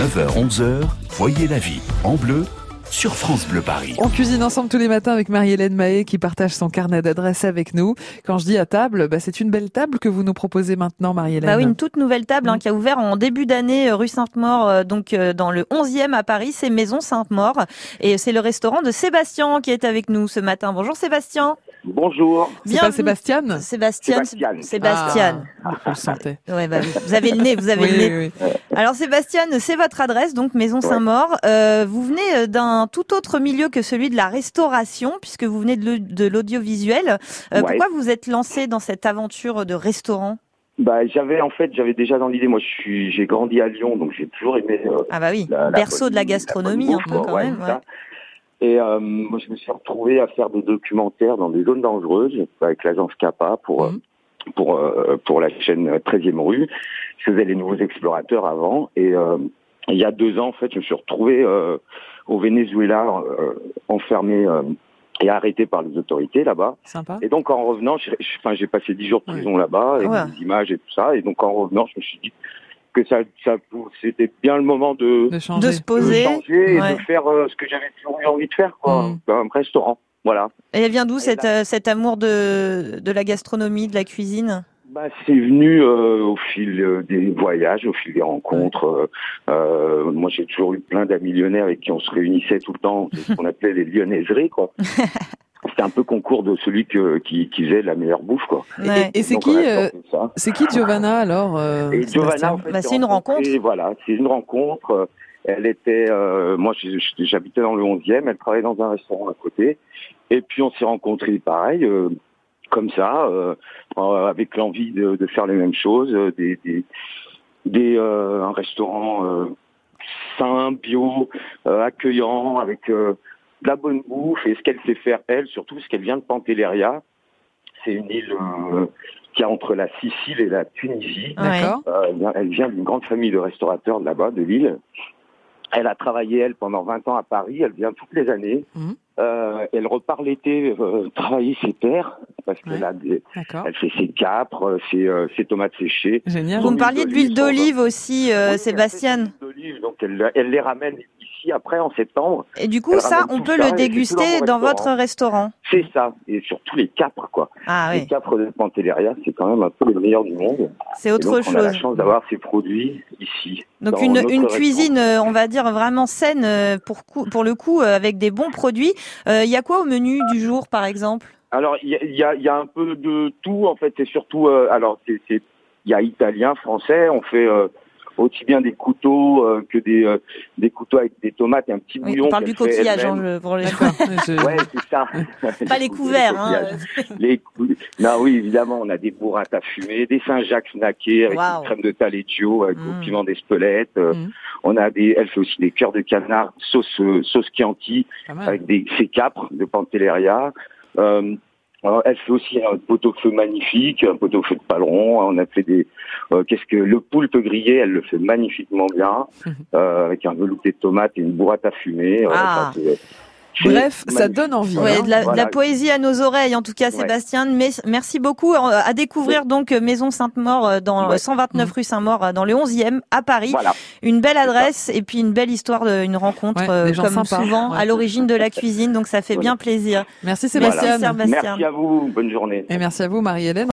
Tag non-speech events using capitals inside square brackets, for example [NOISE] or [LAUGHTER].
9h-11h, voyez la vie en bleu sur France Bleu Paris. On cuisine ensemble tous les matins avec Marie-Hélène Mahé qui partage son carnet d'adresses avec nous. Quand je dis à table, bah, c'est une belle table que vous nous proposez maintenant, Marie-Hélène. Bah oui, une toute nouvelle table hein, qui a ouvert en début d'année euh, rue Sainte-Maure, euh, donc euh, dans le 11e à Paris, c'est Maison Sainte-Maure. Et c'est le restaurant de Sébastien qui est avec nous ce matin. Bonjour Sébastien. Bonjour. C'est pas Sébastien? Sébastien. Sébastien. Sébastien. Ah, le. Ouais, bah, vous avez le nez, vous avez [LAUGHS] Oui, le nez. oui, oui. Alors Sébastien, c'est votre adresse, donc Maison Saint-Maur. Euh, vous venez euh, d'un tout autre milieu que celui de la restauration, puisque vous venez de l'audiovisuel. Euh, Ouais. Pourquoi vous êtes lancé dans cette aventure de restaurant? Bah, j'avais en fait, j'avais déjà dans l'idée. Moi, je suis, j'ai grandi à Lyon, donc j'ai toujours aimé euh, Ah bah oui, la, la berceau bonne- de la gastronomie un bouffe, peu quoi, quand ouais, même. ouais. Et euh, moi, je me suis retrouvé à faire des documentaires dans des zones dangereuses avec l'agence Kappa pour euh, Mhm. pour euh, pour la chaîne 13e rue. Je faisais les nouveaux explorateurs avant et euh, il y a deux ans, en fait, je me suis retrouvé euh, au Venezuela, euh, enfermé euh, et arrêté par les autorités là-bas. Sympa. Et donc en revenant, j'ai enfin, passé dix jours de prison là-bas, avec Ouais. des images et tout ça. Et donc en revenant, je me suis dit que ça, ça c'était bien le moment de, De changer. De se de poser. changer et ouais. de faire euh, ce que j'avais toujours eu envie de faire, quoi, Mm. un restaurant. Voilà. Et elle vient d'où cette, euh, cet amour de, de la gastronomie, de la cuisine? Bah, c'est venu euh, au fil euh, des voyages, au fil des rencontres. Euh, euh, moi, j'ai toujours eu plein d'amis lyonnais avec qui on se réunissait tout le temps. C'est ce qu'on [LAUGHS] appelait les lyonnaiseries, quoi. [LAUGHS] C'était un peu concours de celui que, qui, qui faisait la meilleure bouffe, quoi. Ouais. Et c'est qui, euh, c'est qui Giovanna alors euh, Et Giovanna, en fait, Bah, c'est une rencontre. Voilà, c'est une rencontre. Elle était, euh, moi, j'habitais dans le 11e. Elle travaillait dans un restaurant à côté. Et puis on s'est rencontrés, pareil, euh, comme ça, euh, euh, avec l'envie de, de faire les mêmes choses, euh, des, des, des euh, un restaurant euh, sain, bio, euh, accueillant, avec euh, de la bonne bouffe. Et ce qu'elle sait faire, elle, surtout, parce qu'elle vient de Pantelleria. C'est une île euh, qui est entre la Sicile et la Tunisie. D'accord. Euh, elle vient- d'une grande famille de restaurateurs de là-bas, de Lille. Elle a travaillé, elle, pendant 20 ans à Paris. Elle vient toutes les années. Mhm. Euh, elle repart l'été euh, travailler ses terres, parce qu'elle Ouais. a des, elle fait ses capres, ses, euh, ses tomates séchées. Génial. Vous me parliez de d'olive, l'huile d'olive aussi, euh, Oui, elle Sébastien. fait des huiles d'olive, donc elle, elle les ramène après en septembre. Et du coup, ça, on peut ça le déguster dans votre restaurant. C'est ça, et surtout les capres, quoi. Ah Les oui, capres de Pantelleria, c'est quand même un peu les meilleurs du monde. c'est autre donc, on a la chose. chance d'avoir ces produits ici. Donc une, cuisine, euh, on va dire vraiment saine euh, pour, le coup, euh, avec des bons produits. Euh, Il y a quoi au menu du jour, par exemple? Alors, il y a, il y, a, il y a un peu de tout, en fait. C'est surtout, euh, alors, c'est- il y a italien, français. On fait euh, aussi bien des couteaux euh, que des, euh, des couteaux avec des tomates et un petit Oui, bouillon. on parle du coquillage hein, pour les. Je- Ouais, c'est ça. pas [LAUGHS] les couverts. Hein. Les cou- Non, oui, évidemment, on a des burrata fumées, des Saint-Jacques snackés avec une crème de taleggio, avec Mm. au piment d'Espelette. Euh, Mm. On a des, elle fait aussi des cœurs de canard, sauce, euh, sauce Chianti, avec des ces capres de Pantelleria. Euh, alors, elle fait aussi un pot-au-feu magnifique, un pot-au-feu de paleron. On a fait des, euh, qu'est-ce que le poulpe grillé, elle le fait magnifiquement bien, [LAUGHS] euh, avec un velouté de tomate et une burrata fumée. Euh, Ah. Bref, ça donne envie. Ouais, hein. de, la, de la poésie à nos oreilles, en tout cas, Sébastien. Mais, merci beaucoup. Euh, À découvrir donc euh, Maison Sainte-Maure euh, dans Ouais. 129 rue Saint-Maur, dans le 11e, à Paris. Voilà. Une belle adresse et puis une belle histoire, de, une rencontre, euh, comme sympas. souvent, Ouais. à l'origine de la [LAUGHS] cuisine. Donc ça fait bien plaisir. Merci Merci, Sébastien. Sébastien. Merci à vous. Bonne journée. Et merci à vous Marie-Hélène.